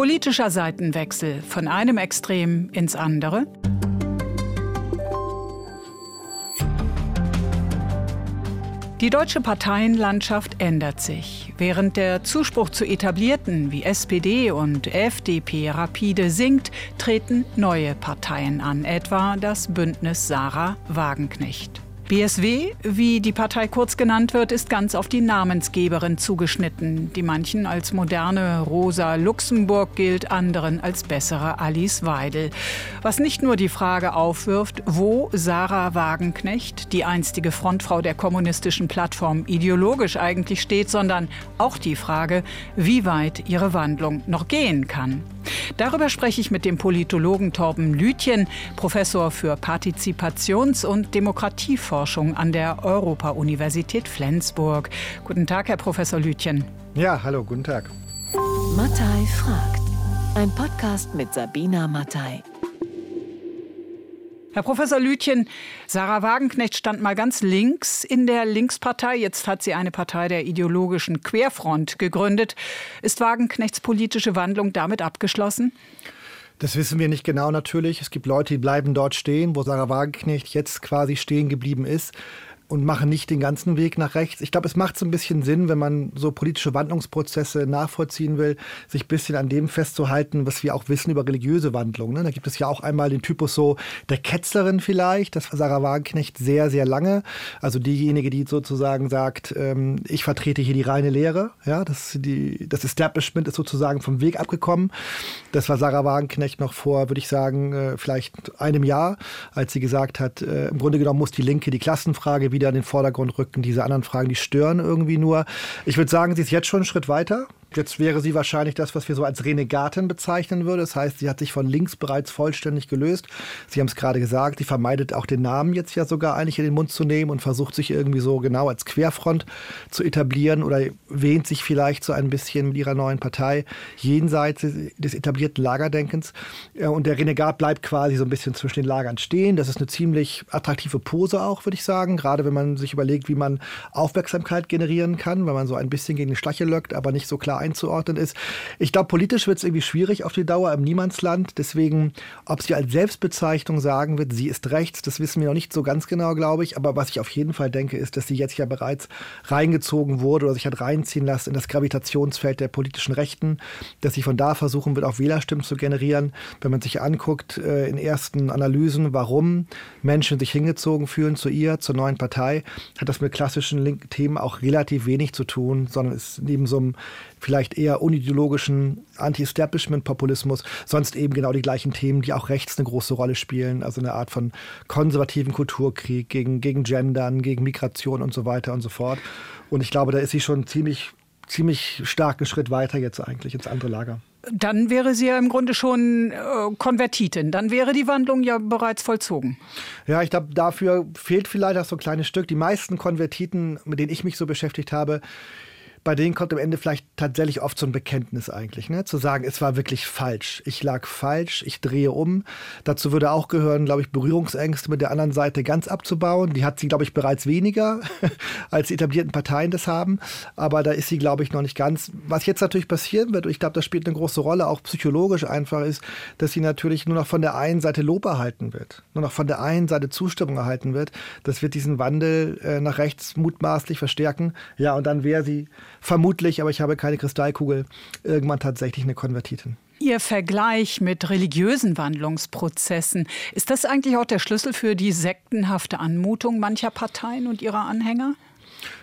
Politischer Seitenwechsel von einem Extrem ins andere? Die deutsche Parteienlandschaft ändert sich. Während der Zuspruch zu etablierten wie SPD und FDP rapide sinkt, treten neue Parteien an, etwa das Bündnis Sarah Wagenknecht. BSW, wie die Partei kurz genannt wird, ist ganz auf die Namensgeberin zugeschnitten, die manchen als moderne Rosa Luxemburg gilt, anderen als bessere Alice Weidel. Was nicht nur die Frage aufwirft, wo Sarah Wagenknecht, die einstige Frontfrau der kommunistischen Plattform, ideologisch eigentlich steht, sondern auch die Frage, wie weit ihre Wandlung noch gehen kann. Darüber spreche ich mit dem Politologen Torben Lütjen, Professor für Partizipations- und Demokratieforschung an der Europa-Universität Flensburg. Guten Tag, Herr Professor Lütjen. Ja, hallo, guten Tag. Mattei fragt. Ein Podcast mit Sabina Mattei. Herr Professor Lütjen, Sarah Wagenknecht stand mal ganz links in der Linkspartei. Jetzt hat sie eine Partei der ideologischen Querfront gegründet. Ist Wagenknechts politische Wandlung damit abgeschlossen? Das wissen wir nicht genau natürlich. Es gibt Leute, die bleiben dort stehen, wo Sarah Wagenknecht jetzt quasi stehen geblieben ist und machen nicht den ganzen Weg nach rechts. Ich glaube, es macht so ein bisschen Sinn, wenn man so politische Wandlungsprozesse nachvollziehen will, sich ein bisschen an dem festzuhalten, was wir auch wissen über religiöse Wandlungen. Ne? Da gibt es ja auch einmal den Typus so der Ketzlerin vielleicht, das war Sarah Wagenknecht sehr, sehr lange. Also diejenige, die sozusagen sagt, ähm, ich vertrete hier die reine Lehre. Ja, das, die, das Establishment ist sozusagen vom Weg abgekommen. Das war Sarah Wagenknecht noch vor, würde ich sagen, äh, vielleicht einem Jahr, als sie gesagt hat, äh, im Grunde genommen muss die Linke die Klassenfrage wieder wieder in den Vordergrund rücken. Diese anderen Fragen, die stören irgendwie nur. Ich würde sagen, sie ist jetzt schon einen Schritt weiter. Jetzt wäre sie wahrscheinlich das, was wir so als Renegatin bezeichnen würden. Das heißt, sie hat sich von links bereits vollständig gelöst. Sie haben es gerade gesagt, sie vermeidet auch den Namen jetzt ja sogar eigentlich in den Mund zu nehmen und versucht sich irgendwie so genau als Querfront zu etablieren oder wähnt sich vielleicht so ein bisschen mit ihrer neuen Partei jenseits des etablierten Lagerdenkens. Und der Renegat bleibt quasi so ein bisschen zwischen den Lagern stehen. Das ist eine ziemlich attraktive Pose auch, würde ich sagen. Gerade wenn man sich überlegt, wie man Aufmerksamkeit generieren kann, wenn man so ein bisschen gegen die Schleiche löckt, aber nicht so klar einzuordnen ist. Ich glaube, politisch wird es irgendwie schwierig auf die Dauer im Niemandsland. Deswegen, ob sie als Selbstbezeichnung sagen wird, sie ist rechts, das wissen wir noch nicht so ganz genau, glaube ich. Aber was ich auf jeden Fall denke, ist, dass sie jetzt ja bereits reingezogen wurde oder sich hat reinziehen lassen in das Gravitationsfeld der politischen Rechten, dass sie von da versuchen wird, auch Wählerstimmen zu generieren. Wenn man sich anguckt äh, in ersten Analysen, warum Menschen sich hingezogen fühlen zu ihr, zur neuen Partei, hat das mit klassischen linken Themen auch relativ wenig zu tun, sondern ist neben so einem vielleicht eher unideologischen Anti-Establishment-Populismus, sonst eben genau die gleichen Themen, die auch rechts eine große Rolle spielen, also eine Art von konservativen Kulturkrieg gegen, gegen Gendern, gegen Migration und so weiter und so fort. Und ich glaube, da ist sie schon ziemlich, ziemlich starken Schritt weiter jetzt eigentlich ins andere Lager. Dann wäre sie ja im Grunde schon äh, Konvertitin. Dann wäre die Wandlung ja bereits vollzogen. Ja, ich glaube, dafür fehlt vielleicht auch so ein kleines Stück. Die meisten Konvertiten, mit denen ich mich so beschäftigt habe, bei denen kommt am Ende vielleicht tatsächlich oft so ein Bekenntnis eigentlich, ne? zu sagen, es war wirklich falsch. Ich lag falsch, ich drehe um. Dazu würde auch gehören, glaube ich, Berührungsängste mit der anderen Seite ganz abzubauen. Die hat sie, glaube ich, bereits weniger, als die etablierten Parteien das haben. Aber da ist sie, glaube ich, noch nicht ganz. Was jetzt natürlich passieren wird, und ich glaube, das spielt eine große Rolle, auch psychologisch einfach, ist, dass sie natürlich nur noch von der einen Seite Lob erhalten wird, nur noch von der einen Seite Zustimmung erhalten wird. Das wird diesen Wandel äh, nach rechts mutmaßlich verstärken. Ja, und dann wäre sie vermutlich, aber ich habe keine Kristallkugel, irgendwann tatsächlich eine Konvertitin. Ihr Vergleich mit religiösen Wandlungsprozessen, ist das eigentlich auch der Schlüssel für die sektenhafte Anmutung mancher Parteien und ihrer Anhänger?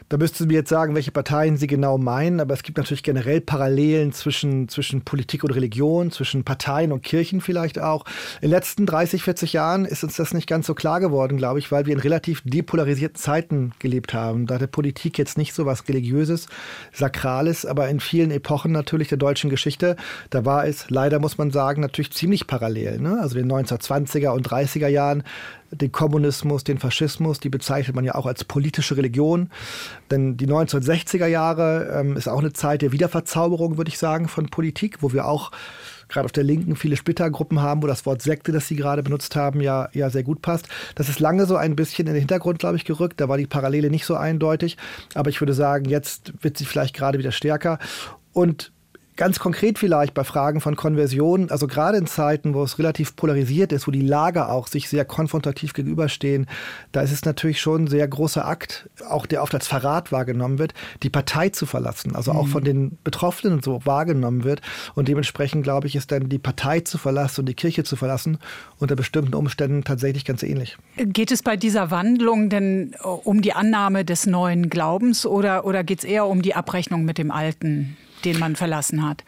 Da müssten Sie mir jetzt sagen, welche Parteien Sie genau meinen, aber es gibt natürlich generell Parallelen zwischen, zwischen Politik und Religion, zwischen Parteien und Kirchen vielleicht auch. In den letzten 30, 40 Jahren ist uns das nicht ganz so klar geworden, glaube ich, weil wir in relativ depolarisierten Zeiten gelebt haben. Da hatte Politik jetzt nicht so was Religiöses, Sakrales, aber in vielen Epochen natürlich der deutschen Geschichte, da war es leider, muss man sagen, natürlich ziemlich parallel. Ne? Also in den 1920er und 30er Jahren den Kommunismus, den Faschismus, die bezeichnet man ja auch als politische Religion. Denn die 1960er Jahre ähm, ist auch eine Zeit der Wiederverzauberung, würde ich sagen, von Politik, wo wir auch gerade auf der Linken viele Splittergruppen haben, wo das Wort Sekte, das Sie gerade benutzt haben, ja, ja sehr gut passt. Das ist lange so ein bisschen in den Hintergrund, glaube ich, gerückt. Da war die Parallele nicht so eindeutig. Aber ich würde sagen, jetzt wird sie vielleicht gerade wieder stärker. Und Ganz konkret vielleicht bei Fragen von Konversion, also gerade in Zeiten, wo es relativ polarisiert ist, wo die Lager auch sich sehr konfrontativ gegenüberstehen, da ist es natürlich schon ein sehr großer Akt, auch der oft als Verrat wahrgenommen wird, die Partei zu verlassen, also auch mhm. von den Betroffenen so wahrgenommen wird. Und dementsprechend, glaube ich, ist dann die Partei zu verlassen und die Kirche zu verlassen unter bestimmten Umständen tatsächlich ganz ähnlich. Geht es bei dieser Wandlung denn äh, um die Annahme des neuen Glaubens oder, oder geht es eher um die Abrechnung mit dem Alten? Den man verlassen hat.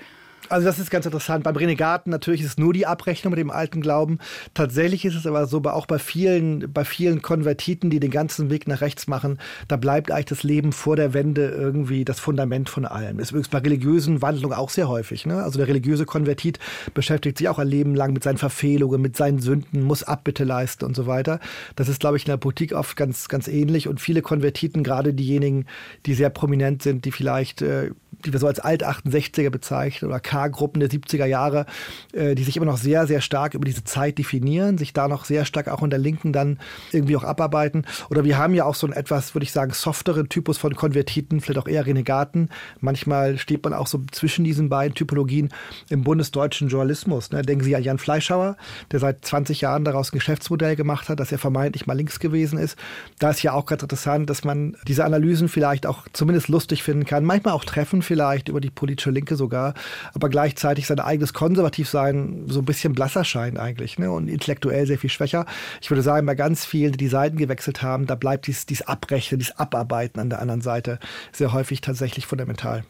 Also das ist ganz interessant. Beim Renegaten natürlich ist es nur die Abrechnung mit dem alten Glauben. Tatsächlich ist es aber so, auch bei vielen, bei vielen Konvertiten, die den ganzen Weg nach rechts machen, da bleibt eigentlich das Leben vor der Wende irgendwie das Fundament von allem. Ist übrigens bei religiösen Wandlungen auch sehr häufig. Ne? Also der religiöse Konvertit beschäftigt sich auch ein Leben lang mit seinen Verfehlungen, mit seinen Sünden, muss Abbitte leisten und so weiter. Das ist, glaube ich, in der Politik oft ganz, ganz ähnlich. Und viele Konvertiten, gerade diejenigen, die sehr prominent sind, die vielleicht äh, die wir so als Alt-68er bezeichnen oder K-Gruppen der 70er Jahre, äh, die sich immer noch sehr, sehr stark über diese Zeit definieren, sich da noch sehr stark auch in der Linken dann irgendwie auch abarbeiten. Oder wir haben ja auch so einen etwas, würde ich sagen, softeren Typus von Konvertiten, vielleicht auch eher Renegaten. Manchmal steht man auch so zwischen diesen beiden Typologien im bundesdeutschen Journalismus. Ne? Denken Sie an Jan Fleischhauer, der seit 20 Jahren daraus ein Geschäftsmodell gemacht hat, dass er vermeintlich mal links gewesen ist. Da ist ja auch ganz interessant, dass man diese Analysen vielleicht auch zumindest lustig finden kann, manchmal auch treffen vielleicht, über die politische Linke sogar, aber gleichzeitig sein eigenes Konservativsein so ein bisschen blasser scheint eigentlich ne? und intellektuell sehr viel schwächer. Ich würde sagen, bei ganz vielen, die die Seiten gewechselt haben, da bleibt dies, dies Abrechnen, dies Abarbeiten an der anderen Seite sehr häufig tatsächlich fundamental.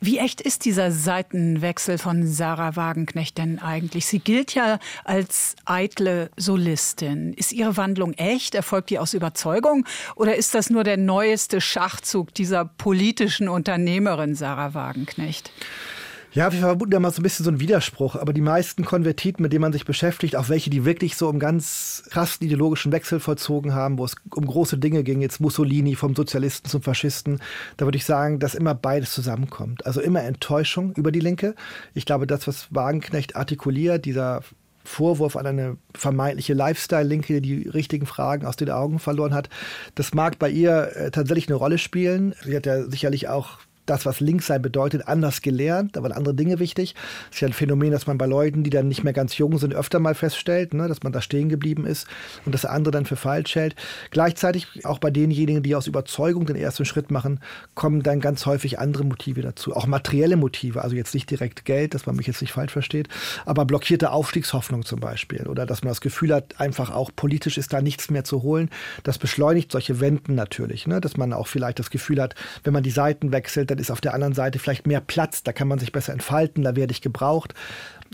Wie echt ist dieser Seitenwechsel von Sarah Wagenknecht denn eigentlich? Sie gilt ja als eitle Solistin. Ist ihre Wandlung echt? Erfolgt die aus Überzeugung? Oder ist das nur der neueste Schachzug dieser politischen Unternehmerin Sarah Wagenknecht? Ja, wir vermuten ja mal so ein bisschen so einen Widerspruch, aber die meisten Konvertiten, mit denen man sich beschäftigt, auch welche, die wirklich so einen ganz krassen ideologischen Wechsel vollzogen haben, wo es um große Dinge ging, jetzt Mussolini vom Sozialisten zum Faschisten, da würde ich sagen, dass immer beides zusammenkommt. Also immer Enttäuschung über die Linke. Ich glaube, das, was Wagenknecht artikuliert, dieser Vorwurf an eine vermeintliche Lifestyle-Linke, die die richtigen Fragen aus den Augen verloren hat. Das mag bei ihr äh, tatsächlich eine Rolle spielen. Sie hat ja sicherlich auch das, was links sein bedeutet, anders gelernt. Da waren andere Dinge wichtig. Das ist ja ein Phänomen, das man bei Leuten, die dann nicht mehr ganz jung sind, öfter mal feststellt, ne, dass man da stehen geblieben ist und das andere dann für falsch hält. Gleichzeitig auch bei denjenigen, die aus Überzeugung den ersten Schritt machen, kommen dann ganz häufig andere Motive dazu. Auch materielle Motive, also jetzt nicht direkt Geld, dass man mich jetzt nicht falsch versteht, aber blockierte Aufstiegshoffnung zum Beispiel. Oder dass man das Gefühl hat, einfach auch politisch ist da nichts mehr zu holen. Das beschleunigt solche Wenden natürlich. Ne? Dass man auch vielleicht das Gefühl hat, wenn man die Seiten wechselt, dann ist auf der anderen Seite vielleicht mehr Platz, da kann man sich besser entfalten, da werde ich gebraucht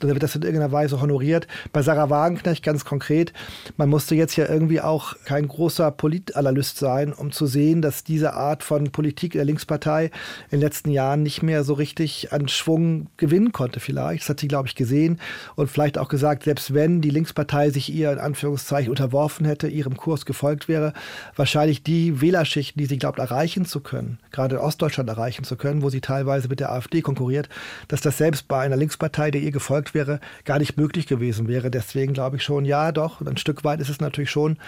da wird das in irgendeiner Weise honoriert. Bei Sarah Wagenknecht ganz konkret, man musste jetzt ja irgendwie auch kein großer Politanalyst sein, um zu sehen, dass diese Art von Politik der Linkspartei in den letzten Jahren nicht mehr so richtig an Schwung gewinnen konnte vielleicht. Das hat sie, glaube ich, gesehen und vielleicht auch gesagt, selbst wenn die Linkspartei sich ihr in Anführungszeichen unterworfen hätte, ihrem Kurs gefolgt wäre, wahrscheinlich die Wählerschichten, die sie glaubt erreichen zu können, gerade in Ostdeutschland erreichen zu können, wo sie teilweise mit der AfD konkurriert, dass das selbst bei einer Linkspartei, der ihr gefolgt wäre, gar nicht möglich gewesen wäre. Deswegen glaube ich schon, ja, doch, ein Stück weit ist es natürlich schon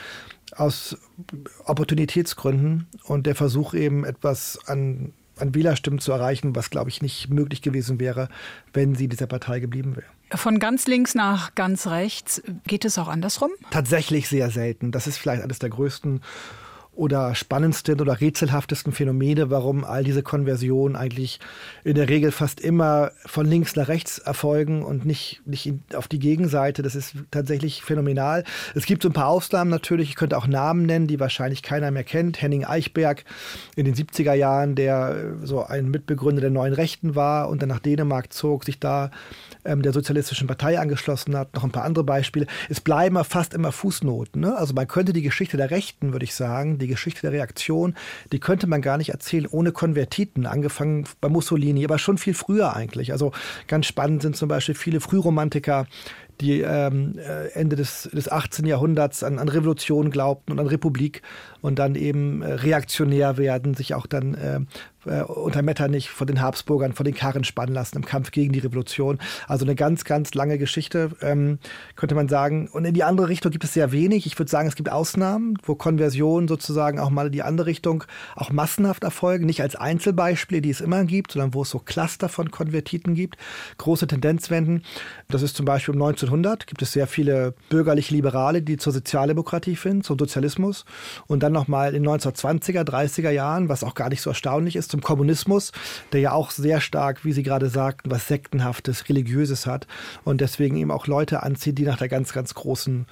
aus Opportunitätsgründen und der Versuch eben etwas an, an Wählerstimmen zu erreichen, was, glaube ich, nicht möglich gewesen wäre, wenn sie dieser Partei geblieben wäre. Von ganz links nach ganz rechts geht es auch andersrum? Tatsächlich sehr selten. Das ist vielleicht eines der größten oder spannendsten oder rätselhaftesten Phänomene, warum all diese Konversionen eigentlich in der Regel fast immer von links nach rechts erfolgen und nicht, nicht auf die Gegenseite. Das ist tatsächlich phänomenal. Es gibt so ein paar Ausnahmen natürlich. Ich könnte auch Namen nennen, die wahrscheinlich keiner mehr kennt. Henning Eichberg in den 70er Jahren, der so ein Mitbegründer der neuen Rechten war und dann nach Dänemark zog, sich da ähm, der Sozialistischen Partei angeschlossen hat. Noch ein paar andere Beispiele. Es bleiben fast immer Fußnoten. Ne? Also man könnte die Geschichte der Rechten, würde ich sagen, die Geschichte der Reaktion, die könnte man gar nicht erzählen ohne Konvertiten, angefangen bei Mussolini, aber schon viel früher eigentlich. Also ganz spannend sind zum Beispiel viele Frühromantiker, die ähm, äh, Ende des, des 18. Jahrhunderts an, an Revolution glaubten und an Republik und dann eben äh, reaktionär werden, sich auch dann äh, äh, unter Metternich von den Habsburgern, von den Karren spannen lassen im Kampf gegen die Revolution. Also eine ganz, ganz lange Geschichte, ähm, könnte man sagen. Und in die andere Richtung gibt es sehr wenig. Ich würde sagen, es gibt Ausnahmen, wo Konversionen sozusagen auch mal in die andere Richtung auch massenhaft erfolgen. Nicht als Einzelbeispiele, die es immer gibt, sondern wo es so Cluster von Konvertiten gibt. Große Tendenzwenden. Das ist zum Beispiel um 1900 gibt es sehr viele bürgerlich-Liberale, die zur Sozialdemokratie finden, zum Sozialismus. Und dann nochmal in den 1920er, 30er Jahren, was auch gar nicht so erstaunlich ist, zum Kommunismus, der ja auch sehr stark, wie Sie gerade sagten, was Sektenhaftes, Religiöses hat und deswegen eben auch Leute anzieht, die nach der ganz, ganz großen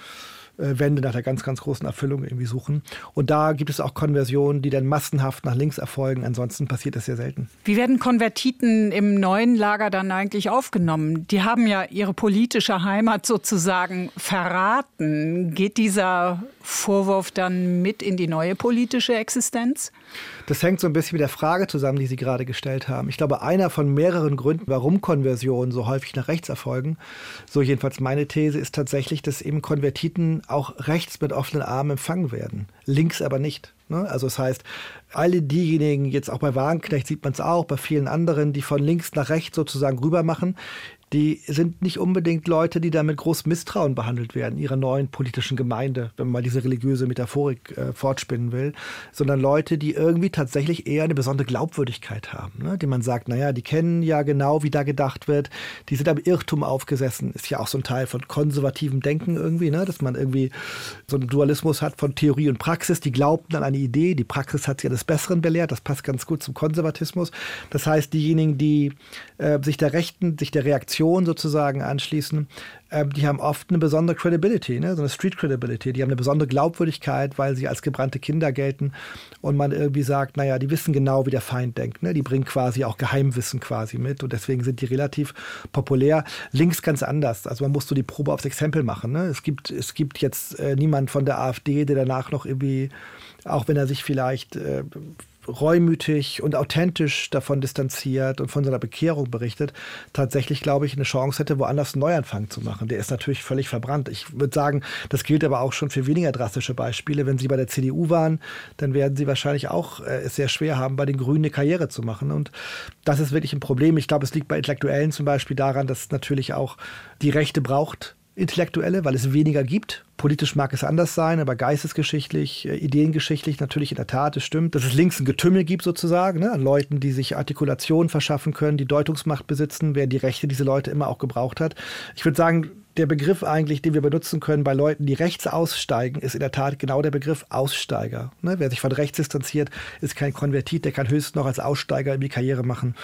Wende nach der ganz, ganz großen Erfüllung irgendwie suchen. Und da gibt es auch Konversionen, die dann massenhaft nach links erfolgen. Ansonsten passiert das sehr selten. Wie werden Konvertiten im neuen Lager dann eigentlich aufgenommen? Die haben ja ihre politische Heimat sozusagen verraten. Geht dieser Vorwurf dann mit in die neue politische Existenz? Das hängt so ein bisschen mit der Frage zusammen, die Sie gerade gestellt haben. Ich glaube, einer von mehreren Gründen, warum Konversionen so häufig nach rechts erfolgen, so jedenfalls meine These, ist tatsächlich, dass eben Konvertiten auch rechts mit offenen Armen empfangen werden, links aber nicht. Ne? Also das heißt, alle diejenigen, jetzt auch bei Wagenknecht sieht man es auch, bei vielen anderen, die von links nach rechts sozusagen rüber machen, die sind nicht unbedingt Leute, die da mit großem Misstrauen behandelt werden, ihrer neuen politischen Gemeinde, wenn man mal diese religiöse Metaphorik äh, fortspinnen will, sondern Leute, die irgendwie tatsächlich eher eine besondere Glaubwürdigkeit haben, ne? die man sagt, naja, die kennen ja genau, wie da gedacht wird, die sind am Irrtum aufgesessen, ist ja auch so ein Teil von konservativem Denken irgendwie, ne? dass man irgendwie so einen Dualismus hat von Theorie und Praxis, die glaubten an eine Idee, die Praxis hat ja des Besseren belehrt, das passt ganz gut zum Konservatismus. Das heißt, diejenigen, die äh, sich der Rechten, sich der Reaktion Fraktion sozusagen anschließen, äh, die haben oft eine besondere Credibility, ne? so eine Street Credibility. Die haben eine besondere Glaubwürdigkeit, weil sie als gebrannte Kinder gelten und man irgendwie sagt, naja, die wissen genau, wie der Feind denkt. Ne? Die bringen quasi auch Geheimwissen quasi mit und deswegen sind die relativ populär. Links ganz anders. Also man muss so die Probe aufs Exempel machen. Ne? Es, gibt, es gibt jetzt äh, niemand von der AfD, der danach noch irgendwie, auch wenn er sich vielleicht äh, reumütig und authentisch davon distanziert und von seiner Bekehrung berichtet, tatsächlich, glaube ich, eine Chance hätte, woanders einen Neuanfang zu machen. Der ist natürlich völlig verbrannt. Ich würde sagen, das gilt aber auch schon für weniger drastische Beispiele. Wenn Sie bei der CDU waren, dann werden Sie wahrscheinlich auch äh, es sehr schwer haben, bei den Grünen eine Karriere zu machen. Und das ist wirklich ein Problem. Ich glaube, es liegt bei Intellektuellen zum Beispiel daran, dass natürlich auch die Rechte braucht, Intellektuelle, weil es weniger gibt. Politisch mag es anders sein, aber geistesgeschichtlich, äh, ideengeschichtlich natürlich in der Tat, es stimmt, dass es links ein Getümmel gibt sozusagen, ne, an Leuten, die sich Artikulation verschaffen können, die Deutungsmacht besitzen, wer die Rechte diese Leute immer auch gebraucht hat. Ich würde sagen, der Begriff eigentlich, den wir benutzen können bei Leuten, die rechts aussteigen, ist in der Tat genau der Begriff Aussteiger. Ne? Wer sich von rechts distanziert, ist kein Konvertit, der kann höchstens noch als Aussteiger irgendwie Karriere machen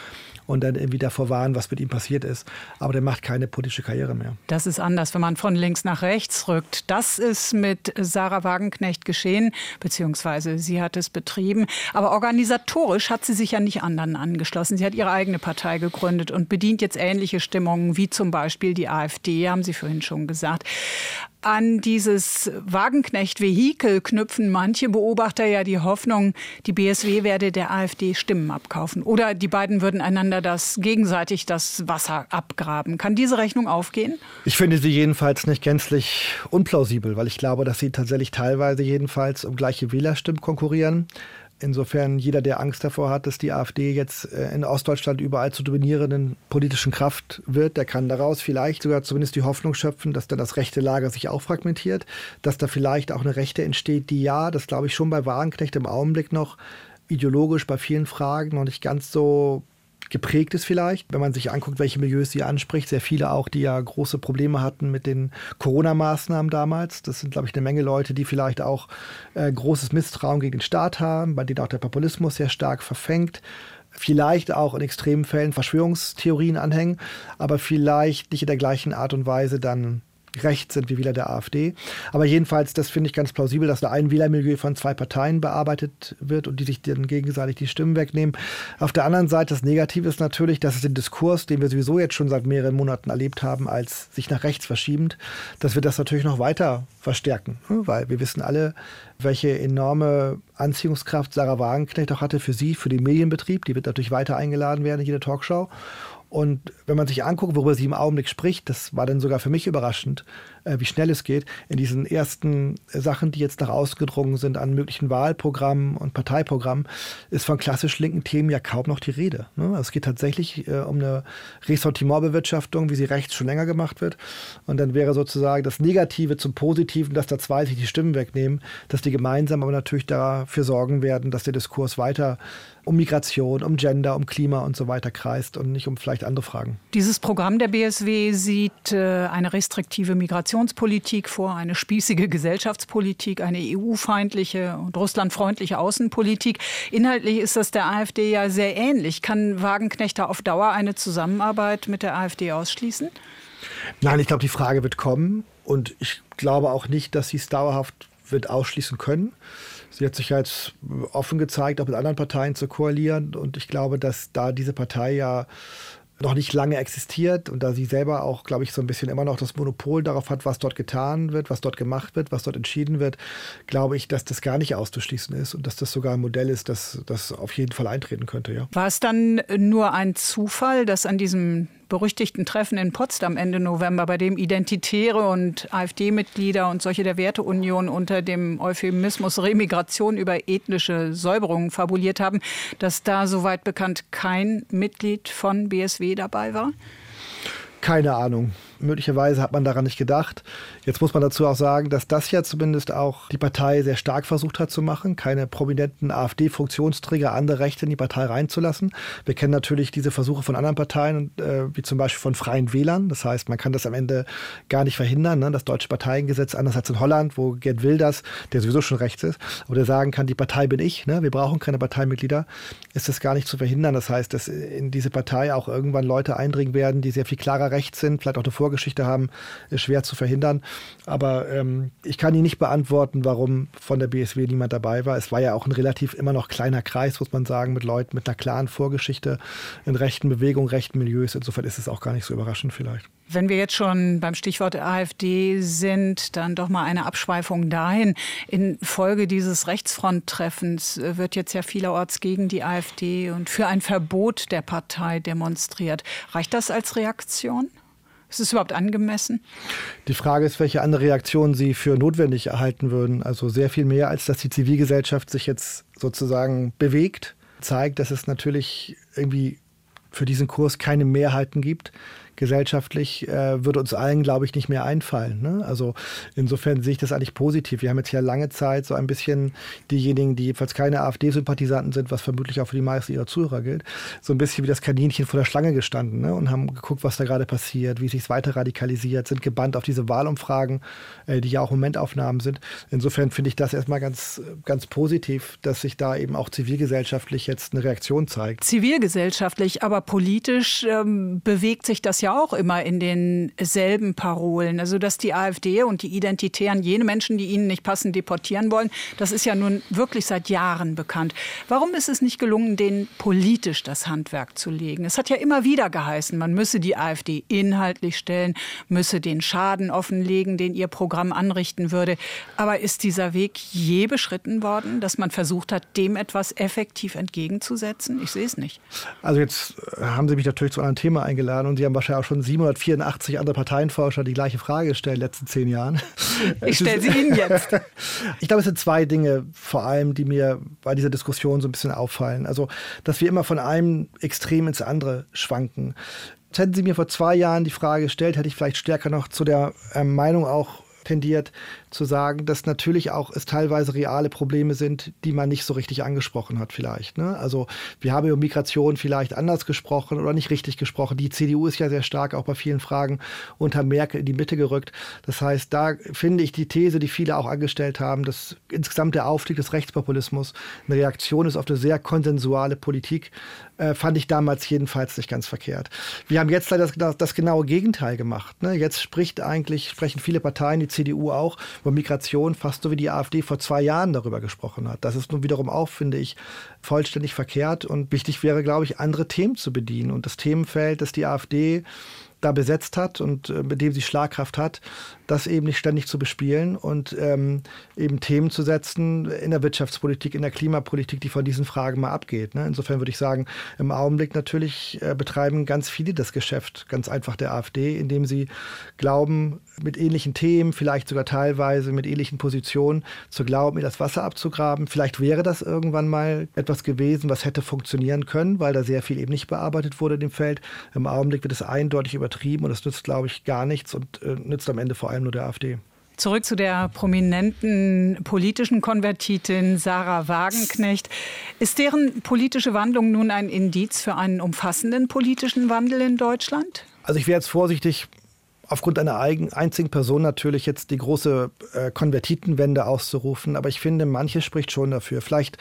und dann irgendwie davor warnen, was mit ihm passiert ist. Aber der macht keine politische Karriere mehr. Das ist anders, wenn man von links nach rechts rückt. Das ist mit Sarah Wagenknecht geschehen, beziehungsweise sie hat es betrieben. Aber organisatorisch hat sie sich ja nicht anderen angeschlossen. Sie hat ihre eigene Partei gegründet und bedient jetzt ähnliche Stimmungen wie zum Beispiel die AfD, haben Sie vorhin schon gesagt. An dieses Wagenknecht-Vehikel knüpfen manche Beobachter ja die Hoffnung, die BSW werde der AfD Stimmen abkaufen. Oder die beiden würden einander das gegenseitig das Wasser abgraben. Kann diese Rechnung aufgehen? Ich finde sie jedenfalls nicht gänzlich unplausibel, weil ich glaube, dass sie tatsächlich teilweise jedenfalls um gleiche Wählerstimmen konkurrieren. Insofern jeder, der Angst davor hat, dass die AfD jetzt äh, in Ostdeutschland überall zur dominierenden politischen Kraft wird, der kann daraus vielleicht sogar zumindest die Hoffnung schöpfen, dass dann das rechte Lager sich auch fragmentiert, dass da vielleicht auch eine Rechte entsteht, die ja, das glaube ich schon bei Wagenknecht im Augenblick noch ideologisch bei vielen Fragen noch nicht ganz so geprägt ist vielleicht, wenn man sich anguckt, welche Milieus sie anspricht. Sehr viele auch, die ja große Probleme hatten mit den Corona-Maßnahmen damals. Das sind, glaube ich, eine Menge Leute, die vielleicht auch äh, großes Misstrauen gegen den Staat haben, bei denen auch der Populismus sehr stark verfängt vielleicht auch in extremen Fällen Verschwörungstheorien anhängen, aber vielleicht nicht in der gleichen Art und Weise dann rechts sind wie Wähler der AfD. Aber jedenfalls, das finde ich ganz plausibel, dass da ein Wählermilieu von zwei Parteien bearbeitet wird und die sich dann gegenseitig die Stimmen wegnehmen. Auf der anderen Seite, das Negative ist natürlich, dass es den Diskurs, den wir sowieso jetzt schon seit mehreren Monaten erlebt haben, als sich nach rechts verschiebend, dass wir das natürlich noch weiter verstärken. Weil wir wissen alle, welche enorme Anziehungskraft Sarah Wagenknecht auch hatte für sie, für den Medienbetrieb. Die wird natürlich weiter eingeladen werden in jede Talkshow. Und wenn man sich anguckt, worüber sie im Augenblick spricht, das war dann sogar für mich überraschend, wie schnell es geht, in diesen ersten Sachen, die jetzt nach außen gedrungen sind an möglichen Wahlprogrammen und Parteiprogrammen, ist von klassisch linken Themen ja kaum noch die Rede. Ne? Also es geht tatsächlich äh, um eine Ressortimentbewirtschaftung, wie sie rechts schon länger gemacht wird. Und dann wäre sozusagen das Negative zum Positiven, dass da zwei sich die Stimmen wegnehmen, dass die gemeinsam aber natürlich dafür sorgen werden, dass der Diskurs weiter um Migration, um Gender, um Klima und so weiter kreist und nicht um vielleicht andere Fragen. Dieses Programm der BSW sieht äh, eine restriktive Migrationspolitik vor, eine spießige Gesellschaftspolitik, eine EU-feindliche und russlandfreundliche Außenpolitik. Inhaltlich ist das der AfD ja sehr ähnlich. Kann Wagenknecht auf Dauer eine Zusammenarbeit mit der AfD ausschließen? Nein, ich glaube, die Frage wird kommen und ich glaube auch nicht, dass sie es dauerhaft wird ausschließen können. Sie hat sich jetzt offen gezeigt, auch mit anderen Parteien zu koalieren. Und ich glaube, dass da diese Partei ja noch nicht lange existiert und da sie selber auch, glaube ich, so ein bisschen immer noch das Monopol darauf hat, was dort getan wird, was dort gemacht wird, was dort entschieden wird, glaube ich, dass das gar nicht auszuschließen ist und dass das sogar ein Modell ist, das, das auf jeden Fall eintreten könnte. Ja. War es dann nur ein Zufall, dass an diesem berüchtigten Treffen in Potsdam Ende November, bei dem Identitäre und AfD-Mitglieder und solche der Werteunion unter dem Euphemismus Remigration über ethnische Säuberungen fabuliert haben, dass da soweit bekannt kein Mitglied von BSW dabei war? Keine Ahnung. Möglicherweise hat man daran nicht gedacht. Jetzt muss man dazu auch sagen, dass das ja zumindest auch die Partei sehr stark versucht hat zu machen, keine prominenten AfD-Funktionsträger, andere Rechte in die Partei reinzulassen. Wir kennen natürlich diese Versuche von anderen Parteien, äh, wie zum Beispiel von Freien Wählern. Das heißt, man kann das am Ende gar nicht verhindern. Ne? Das deutsche Parteiengesetz, anders als in Holland, wo Gerd Wilders, der sowieso schon rechts ist, oder sagen kann, die Partei bin ich, ne? wir brauchen keine Parteimitglieder, ist das gar nicht zu verhindern. Das heißt, dass in diese Partei auch irgendwann Leute eindringen werden, die sehr viel klarer rechts sind, vielleicht auch eine Vorgeschichte haben, ist schwer zu verhindern. Aber ähm, ich kann Ihnen nicht beantworten, warum von der BSW niemand dabei war. Es war ja auch ein relativ immer noch kleiner Kreis, muss man sagen, mit Leuten mit einer klaren Vorgeschichte in rechten Bewegungen, rechten Milieus. Insofern ist es auch gar nicht so überraschend vielleicht. Wenn wir jetzt schon beim Stichwort AfD sind, dann doch mal eine Abschweifung dahin. Infolge dieses Rechtsfronttreffens äh, wird jetzt ja vielerorts gegen die AfD und für ein Verbot der Partei demonstriert. Reicht das als Reaktion? Ist es überhaupt angemessen? Die Frage ist, welche andere Reaktionen Sie für notwendig erhalten würden. Also sehr viel mehr, als dass die Zivilgesellschaft sich jetzt sozusagen bewegt, zeigt, dass es natürlich irgendwie für diesen Kurs keine Mehrheiten gibt gesellschaftlich äh, würde uns allen, glaube ich, nicht mehr einfallen. Ne? Also insofern sehe ich das eigentlich positiv. Wir haben jetzt ja lange Zeit so ein bisschen diejenigen, die jedenfalls keine AfD-Sympathisanten sind, was vermutlich auch für die meisten ihrer Zuhörer gilt, so ein bisschen wie das Kaninchen vor der Schlange gestanden ne? und haben geguckt, was da gerade passiert, wie sich es weiter radikalisiert, sind gebannt auf diese Wahlumfragen, äh, die ja auch Momentaufnahmen sind. Insofern finde ich das erstmal ganz, ganz positiv, dass sich da eben auch zivilgesellschaftlich jetzt eine Reaktion zeigt. Zivilgesellschaftlich, aber politisch ähm, bewegt sich das ja auch immer in denselben Parolen. Also, dass die AfD und die Identitären jene Menschen, die ihnen nicht passen, deportieren wollen, das ist ja nun wirklich seit Jahren bekannt. Warum ist es nicht gelungen, denen politisch das Handwerk zu legen? Es hat ja immer wieder geheißen, man müsse die AfD inhaltlich stellen, müsse den Schaden offenlegen, den ihr Programm anrichten würde. Aber ist dieser Weg je beschritten worden, dass man versucht hat, dem etwas effektiv entgegenzusetzen? Ich sehe es nicht. Also jetzt haben Sie mich natürlich zu einem Thema eingeladen und Sie haben wahrscheinlich ja auch schon 784 andere Parteienforscher die gleiche Frage gestellt in den letzten zehn Jahren. Ich stelle sie Ihnen jetzt. Ich glaube, es sind zwei Dinge vor allem, die mir bei dieser Diskussion so ein bisschen auffallen. Also, dass wir immer von einem Extrem ins andere schwanken. Hätten Sie mir vor zwei Jahren die Frage gestellt, hätte ich vielleicht stärker noch zu der äh, Meinung auch tendiert, zu sagen, dass natürlich auch es teilweise reale Probleme sind, die man nicht so richtig angesprochen hat vielleicht. Ne? Also wir haben über Migration vielleicht anders gesprochen oder nicht richtig gesprochen. Die CDU ist ja sehr stark auch bei vielen Fragen unter Merkel in die Mitte gerückt. Das heißt, da finde ich die These, die viele auch angestellt haben, dass insgesamt der Aufstieg des Rechtspopulismus eine Reaktion ist auf eine sehr konsensuale Politik, äh, fand ich damals jedenfalls nicht ganz verkehrt. Wir haben jetzt leider das, das genaue Gegenteil gemacht. Ne? Jetzt spricht eigentlich, sprechen viele Parteien, die CDU auch, über Migration fast so wie die AfD vor zwei Jahren darüber gesprochen hat. Das ist nun wiederum auch, finde ich, vollständig verkehrt und wichtig wäre, glaube ich, andere Themen zu bedienen. Und das Themenfeld, das die AfD da besetzt hat und äh, mit dem sie Schlagkraft hat, das eben nicht ständig zu bespielen und ähm, eben Themen zu setzen in der Wirtschaftspolitik, in der Klimapolitik, die von diesen Fragen mal abgeht. Ne? Insofern würde ich sagen, im Augenblick natürlich äh, betreiben ganz viele das Geschäft, ganz einfach der AfD, indem sie glauben, mit ähnlichen Themen, vielleicht sogar teilweise mit ähnlichen Positionen, zu glauben, mir das Wasser abzugraben. Vielleicht wäre das irgendwann mal etwas gewesen, was hätte funktionieren können, weil da sehr viel eben nicht bearbeitet wurde in dem Feld. Im Augenblick wird es eindeutig übertrieben und es nützt, glaube ich, gar nichts und äh, nützt am Ende vor allem nur der AfD. Zurück zu der prominenten politischen Konvertitin Sarah Wagenknecht. Ist deren politische Wandlung nun ein Indiz für einen umfassenden politischen Wandel in Deutschland? Also ich wäre jetzt vorsichtig, aufgrund einer einzigen Person natürlich jetzt die große äh, Konvertitenwende auszurufen, aber ich finde, manches spricht schon dafür. Vielleicht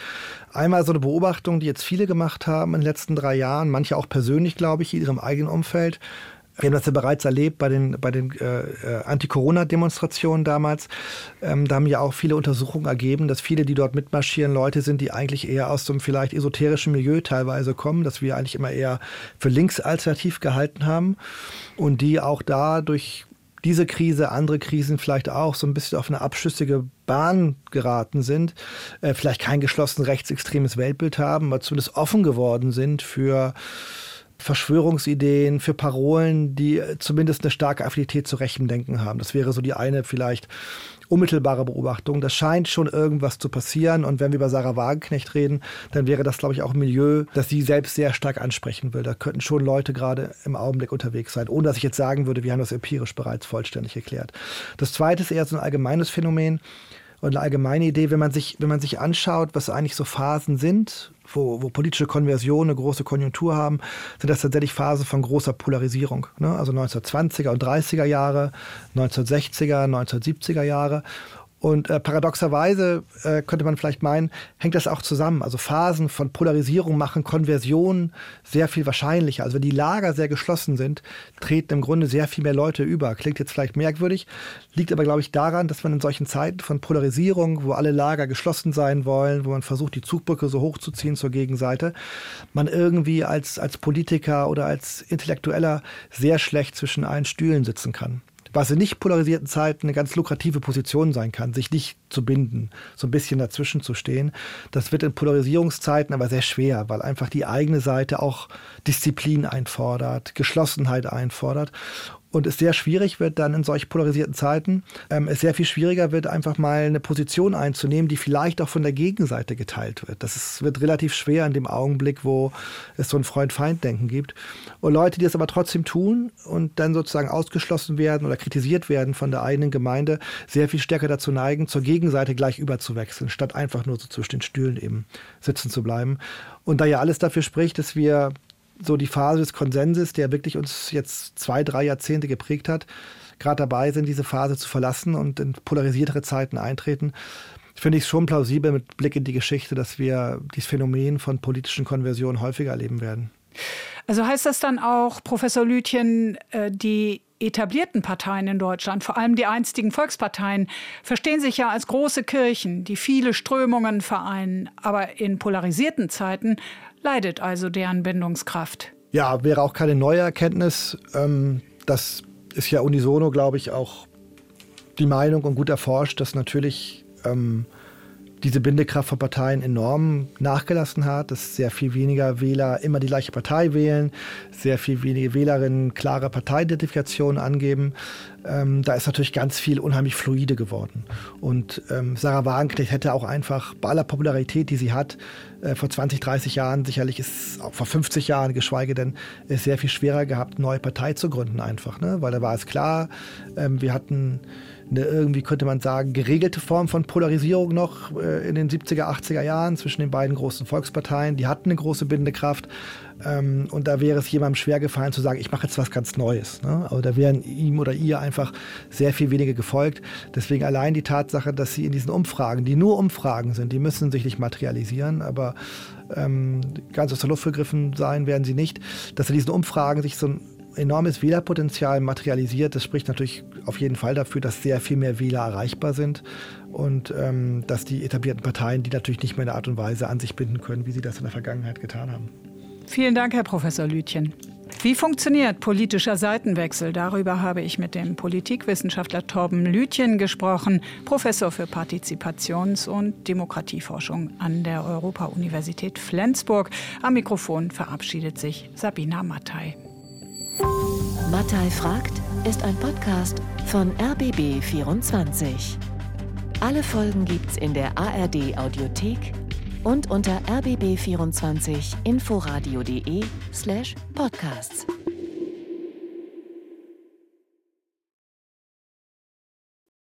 einmal so eine Beobachtung, die jetzt viele gemacht haben in den letzten drei Jahren, manche auch persönlich, glaube ich, in ihrem eigenen Umfeld. Wir haben das ja bereits erlebt bei den, bei den äh, äh, Anti-Corona-Demonstrationen damals. Ähm, da haben ja auch viele Untersuchungen ergeben, dass viele, die dort mitmarschieren, Leute sind, die eigentlich eher aus so einem vielleicht esoterischen Milieu teilweise kommen, dass wir eigentlich immer eher für links alternativ gehalten haben und die auch da durch diese Krise, andere Krisen vielleicht auch so ein bisschen auf eine abschüssige Bahn geraten sind, äh, vielleicht kein geschlossen rechtsextremes Weltbild haben, aber zumindest offen geworden sind für Verschwörungsideen, für Parolen, die zumindest eine starke Affinität zu rechtem Denken haben. Das wäre so die eine vielleicht unmittelbare Beobachtung. Das scheint schon irgendwas zu passieren. Und wenn wir über Sarah Wagenknecht reden, dann wäre das, glaube ich, auch ein Milieu, das sie selbst sehr stark ansprechen will. Da könnten schon Leute gerade im Augenblick unterwegs sein, ohne dass ich jetzt sagen würde, wir haben das empirisch bereits vollständig erklärt. Das zweite ist eher so ein allgemeines Phänomen und eine allgemeine Idee, wenn man sich, wenn man sich anschaut, was eigentlich so Phasen sind, wo, wo politische Konversionen eine große Konjunktur haben, sind das tatsächlich Phasen von großer Polarisierung. Ne? Also 1920er und 30er Jahre, 1960er, 1970er Jahre. Und äh, paradoxerweise äh, könnte man vielleicht meinen, hängt das auch zusammen. Also Phasen von Polarisierung machen Konversion sehr viel wahrscheinlicher. Also wenn die Lager sehr geschlossen sind, treten im Grunde sehr viel mehr Leute über. Klingt jetzt vielleicht merkwürdig, liegt aber, glaube ich, daran, dass man in solchen Zeiten von Polarisierung, wo alle Lager geschlossen sein wollen, wo man versucht, die Zugbrücke so hochzuziehen zur Gegenseite, man irgendwie als, als Politiker oder als Intellektueller sehr schlecht zwischen allen Stühlen sitzen kann was in nicht polarisierten Zeiten eine ganz lukrative Position sein kann, sich nicht zu binden, so ein bisschen dazwischen zu stehen. Das wird in Polarisierungszeiten aber sehr schwer, weil einfach die eigene Seite auch Disziplin einfordert, Geschlossenheit einfordert und es sehr schwierig wird dann in solch polarisierten Zeiten, ähm, es sehr viel schwieriger wird, einfach mal eine Position einzunehmen, die vielleicht auch von der Gegenseite geteilt wird. Das ist, wird relativ schwer in dem Augenblick, wo es so ein Freund-Feind-Denken gibt. Und Leute, die es aber trotzdem tun und dann sozusagen ausgeschlossen werden oder kritisiert werden von der eigenen Gemeinde, sehr viel stärker dazu neigen, zur Gegenseite gleich überzuwechseln, statt einfach nur so zwischen den Stühlen eben sitzen zu bleiben. Und da ja alles dafür spricht, dass wir so die Phase des Konsenses, der wirklich uns jetzt zwei, drei Jahrzehnte geprägt hat, gerade dabei sind, diese Phase zu verlassen und in polarisiertere Zeiten eintreten, finde ich es schon plausibel mit Blick in die Geschichte, dass wir dieses Phänomen von politischen Konversionen häufiger erleben werden. Also heißt das dann auch, Professor Lütjen, äh, die etablierten Parteien in Deutschland, vor allem die einstigen Volksparteien, verstehen sich ja als große Kirchen, die viele Strömungen vereinen. Aber in polarisierten Zeiten leidet also deren Bindungskraft. Ja, wäre auch keine neue Erkenntnis. Ähm, das ist ja unisono, glaube ich, auch die Meinung und gut erforscht, dass natürlich ähm, diese Bindekraft von Parteien enorm nachgelassen hat, dass sehr viel weniger Wähler immer die gleiche Partei wählen, sehr viel weniger Wählerinnen klare Parteiidentifikation angeben. Ähm, da ist natürlich ganz viel unheimlich fluide geworden. Und ähm, Sarah Wagenknecht hätte auch einfach bei aller Popularität, die sie hat, äh, vor 20, 30 Jahren, sicherlich ist auch vor 50 Jahren, geschweige denn, ist sehr viel schwerer gehabt, neue Partei zu gründen einfach. Ne? Weil da war es klar, ähm, wir hatten eine irgendwie, könnte man sagen, geregelte Form von Polarisierung noch äh, in den 70er, 80er Jahren zwischen den beiden großen Volksparteien. Die hatten eine große Bindekraft. Ähm, und da wäre es jemandem schwer gefallen zu sagen, ich mache jetzt was ganz Neues. Ne? Aber da wären ihm oder ihr einfach sehr viel weniger gefolgt. Deswegen allein die Tatsache, dass sie in diesen Umfragen, die nur Umfragen sind, die müssen sich nicht materialisieren, aber ähm, ganz aus der Luft gegriffen sein werden sie nicht, dass in diesen Umfragen sich so ein enormes Wählerpotenzial materialisiert. Das spricht natürlich auf jeden Fall dafür, dass sehr viel mehr Wähler erreichbar sind und ähm, dass die etablierten Parteien die natürlich nicht mehr in der Art und Weise an sich binden können, wie sie das in der Vergangenheit getan haben. Vielen Dank, Herr Professor Lütjen. Wie funktioniert politischer Seitenwechsel? Darüber habe ich mit dem Politikwissenschaftler Torben Lütjen gesprochen, Professor für Partizipations- und Demokratieforschung an der Europa-Universität Flensburg. Am Mikrofon verabschiedet sich Sabina Mattei. Mattei fragt ist ein Podcast von RBB24. Alle Folgen gibt's in der ARD Audiothek und unter rbb24inforadio.de slash podcasts.